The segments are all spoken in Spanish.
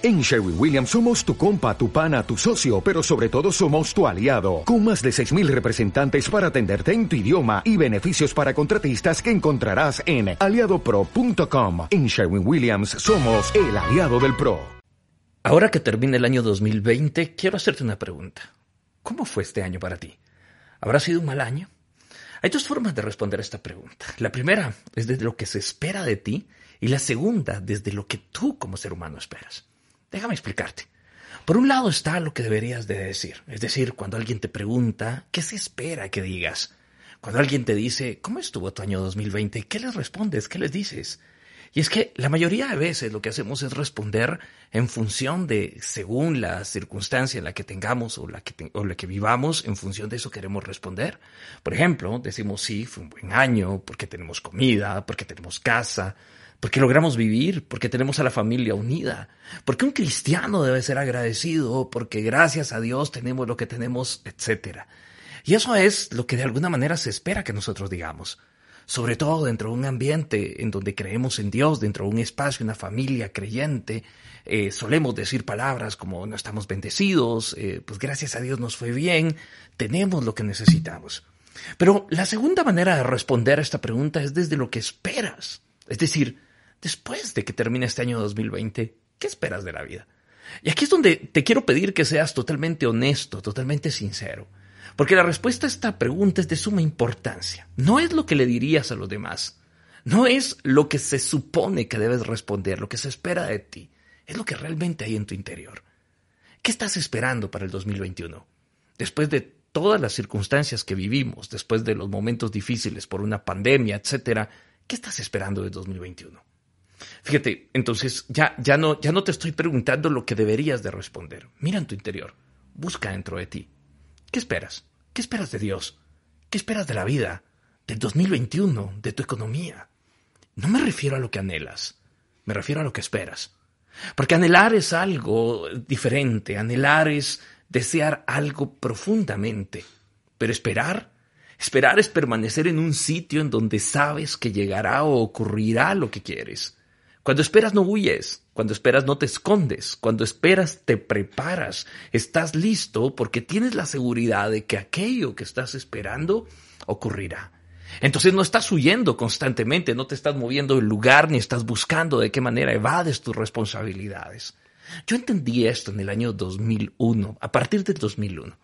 En Sherwin Williams somos tu compa, tu pana, tu socio, pero sobre todo somos tu aliado, con más de 6.000 representantes para atenderte en tu idioma y beneficios para contratistas que encontrarás en aliadopro.com. En Sherwin Williams somos el aliado del PRO. Ahora que termina el año 2020, quiero hacerte una pregunta. ¿Cómo fue este año para ti? ¿Habrá sido un mal año? Hay dos formas de responder a esta pregunta. La primera es desde lo que se espera de ti y la segunda desde lo que tú como ser humano esperas. Déjame explicarte. Por un lado está lo que deberías de decir, es decir, cuando alguien te pregunta, ¿qué se espera que digas? Cuando alguien te dice, ¿cómo estuvo tu año 2020? ¿Qué les respondes? ¿Qué les dices? Y es que la mayoría de veces lo que hacemos es responder en función de, según la circunstancia en la que tengamos o la que, o la que vivamos, en función de eso queremos responder. Por ejemplo, decimos sí, fue un buen año, porque tenemos comida, porque tenemos casa, porque logramos vivir, porque tenemos a la familia unida, porque un cristiano debe ser agradecido, porque gracias a Dios tenemos lo que tenemos, etc. Y eso es lo que de alguna manera se espera que nosotros digamos, sobre todo dentro de un ambiente en donde creemos en Dios, dentro de un espacio, una familia creyente, eh, solemos decir palabras como no estamos bendecidos, eh, pues gracias a Dios nos fue bien, tenemos lo que necesitamos. Pero la segunda manera de responder a esta pregunta es desde lo que esperas. Es decir, después de que termine este año 2020, ¿qué esperas de la vida? Y aquí es donde te quiero pedir que seas totalmente honesto, totalmente sincero. Porque la respuesta a esta pregunta es de suma importancia. No es lo que le dirías a los demás. No es lo que se supone que debes responder, lo que se espera de ti. Es lo que realmente hay en tu interior. ¿Qué estás esperando para el 2021? Después de todas las circunstancias que vivimos, después de los momentos difíciles por una pandemia, etcétera, ¿qué estás esperando de 2021? Fíjate, entonces ya, ya, no, ya no te estoy preguntando lo que deberías de responder. Mira en tu interior, busca dentro de ti. ¿Qué esperas? ¿Qué esperas de Dios? ¿Qué esperas de la vida? Del 2021, de tu economía. No me refiero a lo que anhelas, me refiero a lo que esperas. Porque anhelar es algo diferente, anhelar es desear algo profundamente, pero esperar, esperar es permanecer en un sitio en donde sabes que llegará o ocurrirá lo que quieres. Cuando esperas no huyes, cuando esperas no te escondes, cuando esperas te preparas, estás listo porque tienes la seguridad de que aquello que estás esperando ocurrirá. Entonces no estás huyendo constantemente, no te estás moviendo del lugar ni estás buscando de qué manera evades tus responsabilidades. Yo entendí esto en el año 2001, a partir del 2001.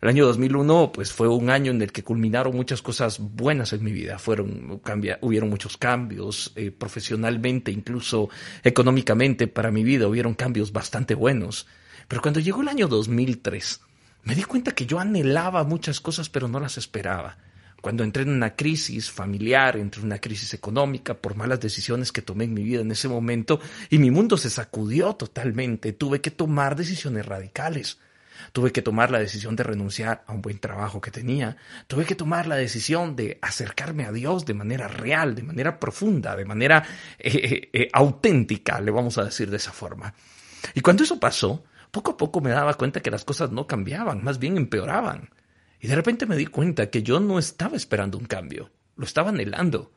El año 2001 pues fue un año en el que culminaron muchas cosas buenas en mi vida. Fueron hubieron muchos cambios eh, profesionalmente, incluso económicamente para mi vida hubieron cambios bastante buenos. Pero cuando llegó el año 2003, me di cuenta que yo anhelaba muchas cosas pero no las esperaba. Cuando entré en una crisis familiar, entré en una crisis económica por malas decisiones que tomé en mi vida en ese momento y mi mundo se sacudió totalmente. Tuve que tomar decisiones radicales. Tuve que tomar la decisión de renunciar a un buen trabajo que tenía. Tuve que tomar la decisión de acercarme a Dios de manera real, de manera profunda, de manera eh, eh, eh, auténtica, le vamos a decir de esa forma. Y cuando eso pasó, poco a poco me daba cuenta que las cosas no cambiaban, más bien empeoraban. Y de repente me di cuenta que yo no estaba esperando un cambio, lo estaba anhelando.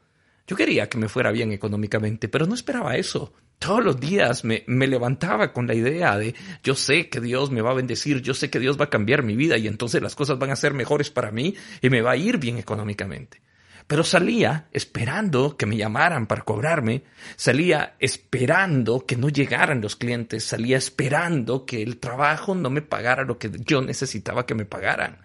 Yo quería que me fuera bien económicamente, pero no esperaba eso. Todos los días me, me, levantaba con la idea de yo sé que Dios me va a bendecir, yo sé que Dios va a cambiar mi vida y entonces las cosas van a ser mejores para mí y me va a ir bien económicamente. Pero salía esperando que me llamaran para cobrarme, salía esperando que no llegaran los clientes, salía esperando que el trabajo no me pagara lo que yo necesitaba que me pagaran.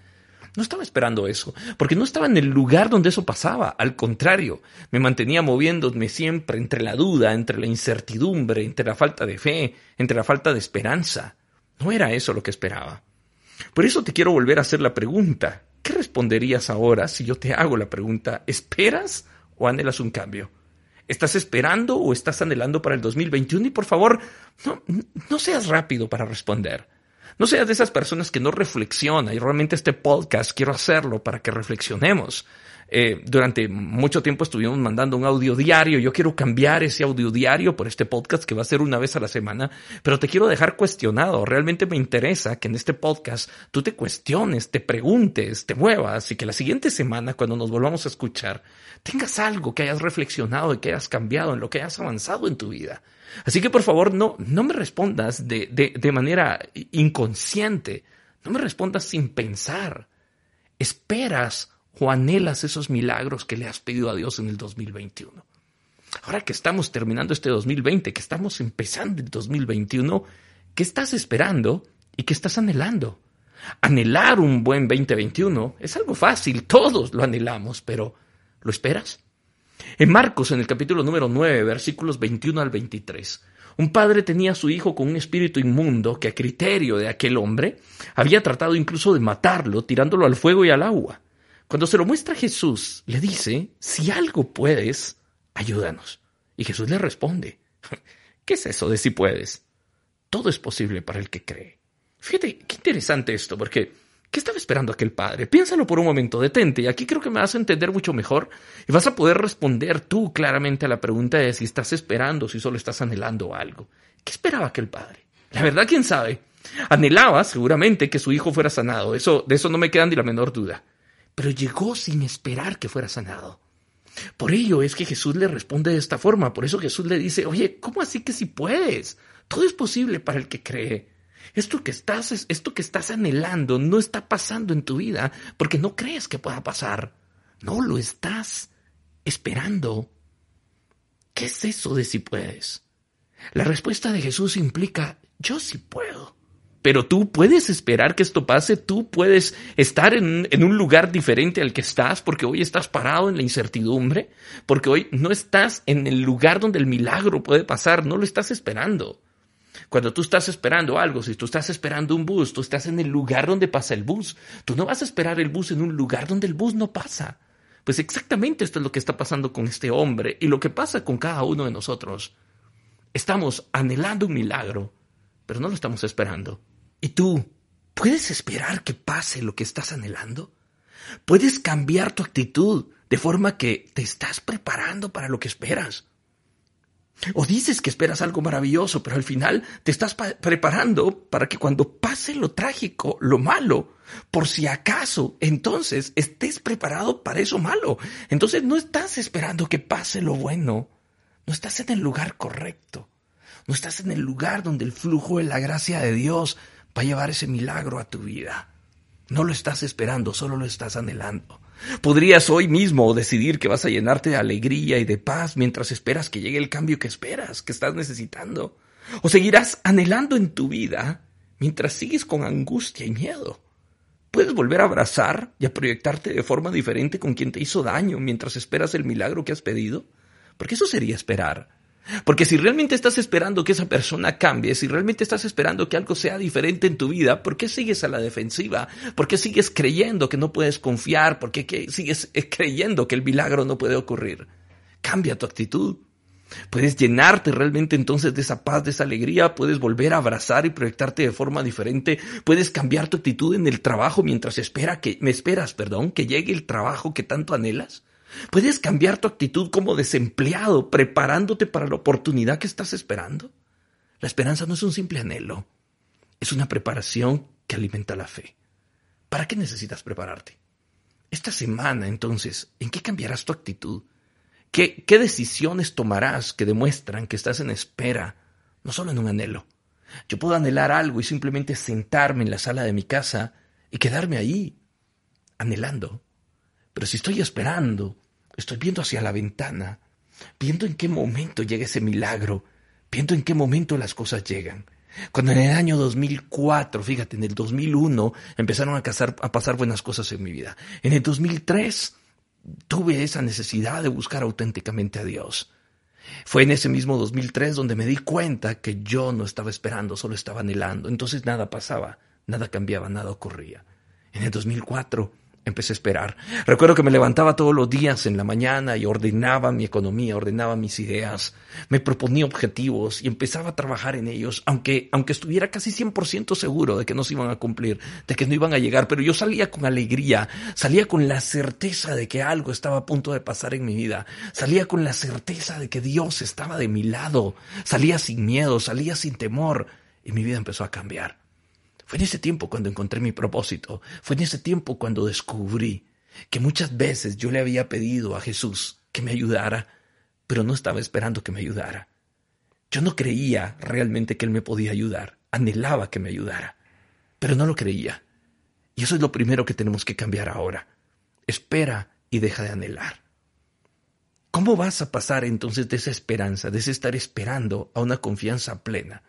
No estaba esperando eso, porque no estaba en el lugar donde eso pasaba. Al contrario, me mantenía moviéndome siempre entre la duda, entre la incertidumbre, entre la falta de fe, entre la falta de esperanza. No era eso lo que esperaba. Por eso te quiero volver a hacer la pregunta. ¿Qué responderías ahora si yo te hago la pregunta, ¿esperas o anhelas un cambio? ¿Estás esperando o estás anhelando para el 2021? Y por favor, no, seas rápido para responder. No seas de esas personas que no reflexiona y realmente este podcast quiero hacerlo para que reflexionemos. Eh, durante mucho tiempo estuvimos mandando un audio diario. Yo quiero cambiar ese audio diario por este podcast que va a ser una vez a la semana, pero te quiero dejar cuestionado. Realmente me interesa que en este podcast tú te cuestiones, te preguntes, te muevas y que la siguiente semana, cuando nos volvamos a escuchar, tengas algo que hayas reflexionado y que hayas cambiado en lo que hayas avanzado en tu vida. Así que por favor no, no me respondas de, de, de manera inconsciente, no me respondas sin pensar. Esperas o anhelas esos milagros que le has pedido a Dios en el 2021. Ahora que estamos terminando este 2020, que estamos empezando el 2021, ¿qué estás esperando y qué estás anhelando? Anhelar un buen 2021 es algo fácil, todos lo anhelamos, pero ¿lo esperas? En Marcos, en el capítulo número 9, versículos 21 al 23, un padre tenía a su hijo con un espíritu inmundo que a criterio de aquel hombre había tratado incluso de matarlo tirándolo al fuego y al agua. Cuando se lo muestra Jesús, le dice, si algo puedes, ayúdanos. Y Jesús le responde, ¿qué es eso de si puedes? Todo es posible para el que cree. Fíjate, qué interesante esto, porque ¿qué estaba esperando aquel padre? Piénsalo por un momento, detente, y aquí creo que me vas a entender mucho mejor y vas a poder responder tú claramente a la pregunta de si estás esperando, si solo estás anhelando algo. ¿Qué esperaba aquel padre? La verdad, quién sabe. Anhelaba seguramente que su hijo fuera sanado, eso, de eso no me queda ni la menor duda pero llegó sin esperar que fuera sanado. Por ello es que Jesús le responde de esta forma, por eso Jesús le dice, oye, ¿cómo así que si puedes? Todo es posible para el que cree. Esto que estás, esto que estás anhelando no está pasando en tu vida porque no crees que pueda pasar. No lo estás esperando. ¿Qué es eso de si puedes? La respuesta de Jesús implica, yo sí puedo. Pero tú puedes esperar que esto pase, tú puedes estar en, en, un lugar diferente al que estás, porque hoy estás parado en la incertidumbre, porque hoy no estás en el lugar donde el milagro puede pasar, no lo estás esperando. Cuando tú estás esperando algo, si tú estás esperando un bus, tú estás en el lugar donde pasa el bus. Tú no vas a esperar el bus en un lugar donde el bus no pasa. Pues exactamente esto es lo que está pasando con este hombre y lo que pasa con cada uno de nosotros. Estamos anhelando un milagro, pero no lo estamos esperando. ¿Y tú puedes esperar que pase lo que estás anhelando? Puedes cambiar tu actitud de forma que te estás preparando para lo que esperas. O dices que esperas algo maravilloso, pero al final te estás preparando para que cuando pase lo trágico, lo malo, por si acaso, entonces estés preparado para eso malo. Entonces no estás esperando que pase lo bueno. No estás en el lugar correcto. No estás en el lugar donde el flujo de la gracia de Dios va a llevar ese milagro a tu vida. No lo estás esperando, solo lo estás anhelando. Podrías hoy mismo decidir que vas a llenarte de alegría y de paz mientras esperas que llegue el cambio que esperas, que estás necesitando. O seguirás anhelando en tu vida mientras sigues con angustia y miedo. Puedes volver a abrazar y a proyectarte de forma diferente con quien te hizo daño mientras esperas el milagro que has pedido. Porque eso sería esperar. Porque si realmente estás esperando que esa persona cambie, si realmente estás esperando que algo sea diferente en tu vida, ¿por qué sigues a la defensiva? ¿Por qué sigues creyendo que no puedes confiar? ¿Por qué sigues eh, creyendo que el milagro no puede ocurrir? Cambia tu actitud. Puedes llenarte realmente entonces de esa paz, de esa alegría, puedes volver a abrazar y proyectarte de forma diferente, puedes cambiar tu actitud en el trabajo mientras espera que me esperas, perdón, que llegue el trabajo que tanto anhelas. ¿Puedes cambiar tu actitud como desempleado preparándote para la oportunidad que estás esperando? La esperanza no es un simple anhelo, es una preparación que alimenta la fe. ¿Para qué necesitas prepararte? Esta semana, entonces, ¿en qué cambiarás tu actitud? ¿Qué, qué decisiones tomarás que demuestran que estás en espera, no solo en un anhelo? Yo puedo anhelar algo y simplemente sentarme en la sala de mi casa y quedarme ahí, anhelando. Pero si estoy esperando, Estoy viendo hacia la ventana, viendo en qué momento llega ese milagro, viendo en qué momento las cosas llegan. Cuando en el año 2004, fíjate, en el 2001 empezaron a, a pasar buenas cosas en mi vida. En el 2003 tuve esa necesidad de buscar auténticamente a Dios. Fue en ese mismo 2003 donde me di cuenta que yo no estaba esperando, solo estaba anhelando. Entonces nada pasaba, nada cambiaba, nada ocurría. En el 2004 empecé a esperar. Recuerdo que me levantaba todos los días en la mañana y ordenaba mi economía, ordenaba mis ideas, me proponía objetivos y empezaba a trabajar en ellos, aunque, aunque estuviera casi 100% seguro de que no se iban a cumplir, de que no iban a llegar, pero yo salía con alegría, salía con la certeza de que algo estaba a punto de pasar en mi vida, salía con la certeza de que Dios estaba de mi lado, salía sin miedo, salía sin temor y mi vida empezó a cambiar. Fue en ese tiempo cuando encontré mi propósito. Fue en ese tiempo cuando descubrí que muchas veces yo le había pedido a Jesús que me ayudara, pero no estaba esperando que me ayudara. Yo no creía realmente que Él me podía ayudar. Anhelaba que me ayudara, pero no lo creía. Y eso es lo primero que tenemos que cambiar ahora. Espera y deja de anhelar. ¿Cómo vas a pasar entonces de esa esperanza, de ese estar esperando a una confianza plena?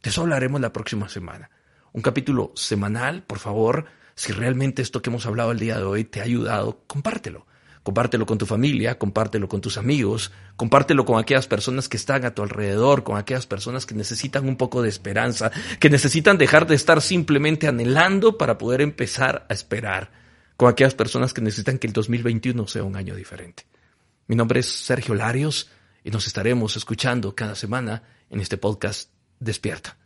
De eso hablaremos la próxima semana un capítulo semanal, por favor, si realmente esto que hemos hablado el día de hoy te ha ayudado, compártelo. Compártelo con tu familia, compártelo con tus amigos, compártelo con aquellas personas que están a tu alrededor, con aquellas personas que necesitan un poco de esperanza, que necesitan dejar de estar simplemente anhelando para poder empezar a esperar, con aquellas personas que necesitan que el 2021 sea un año diferente. Mi nombre es Sergio Larios y nos estaremos escuchando cada semana en este podcast Despierta.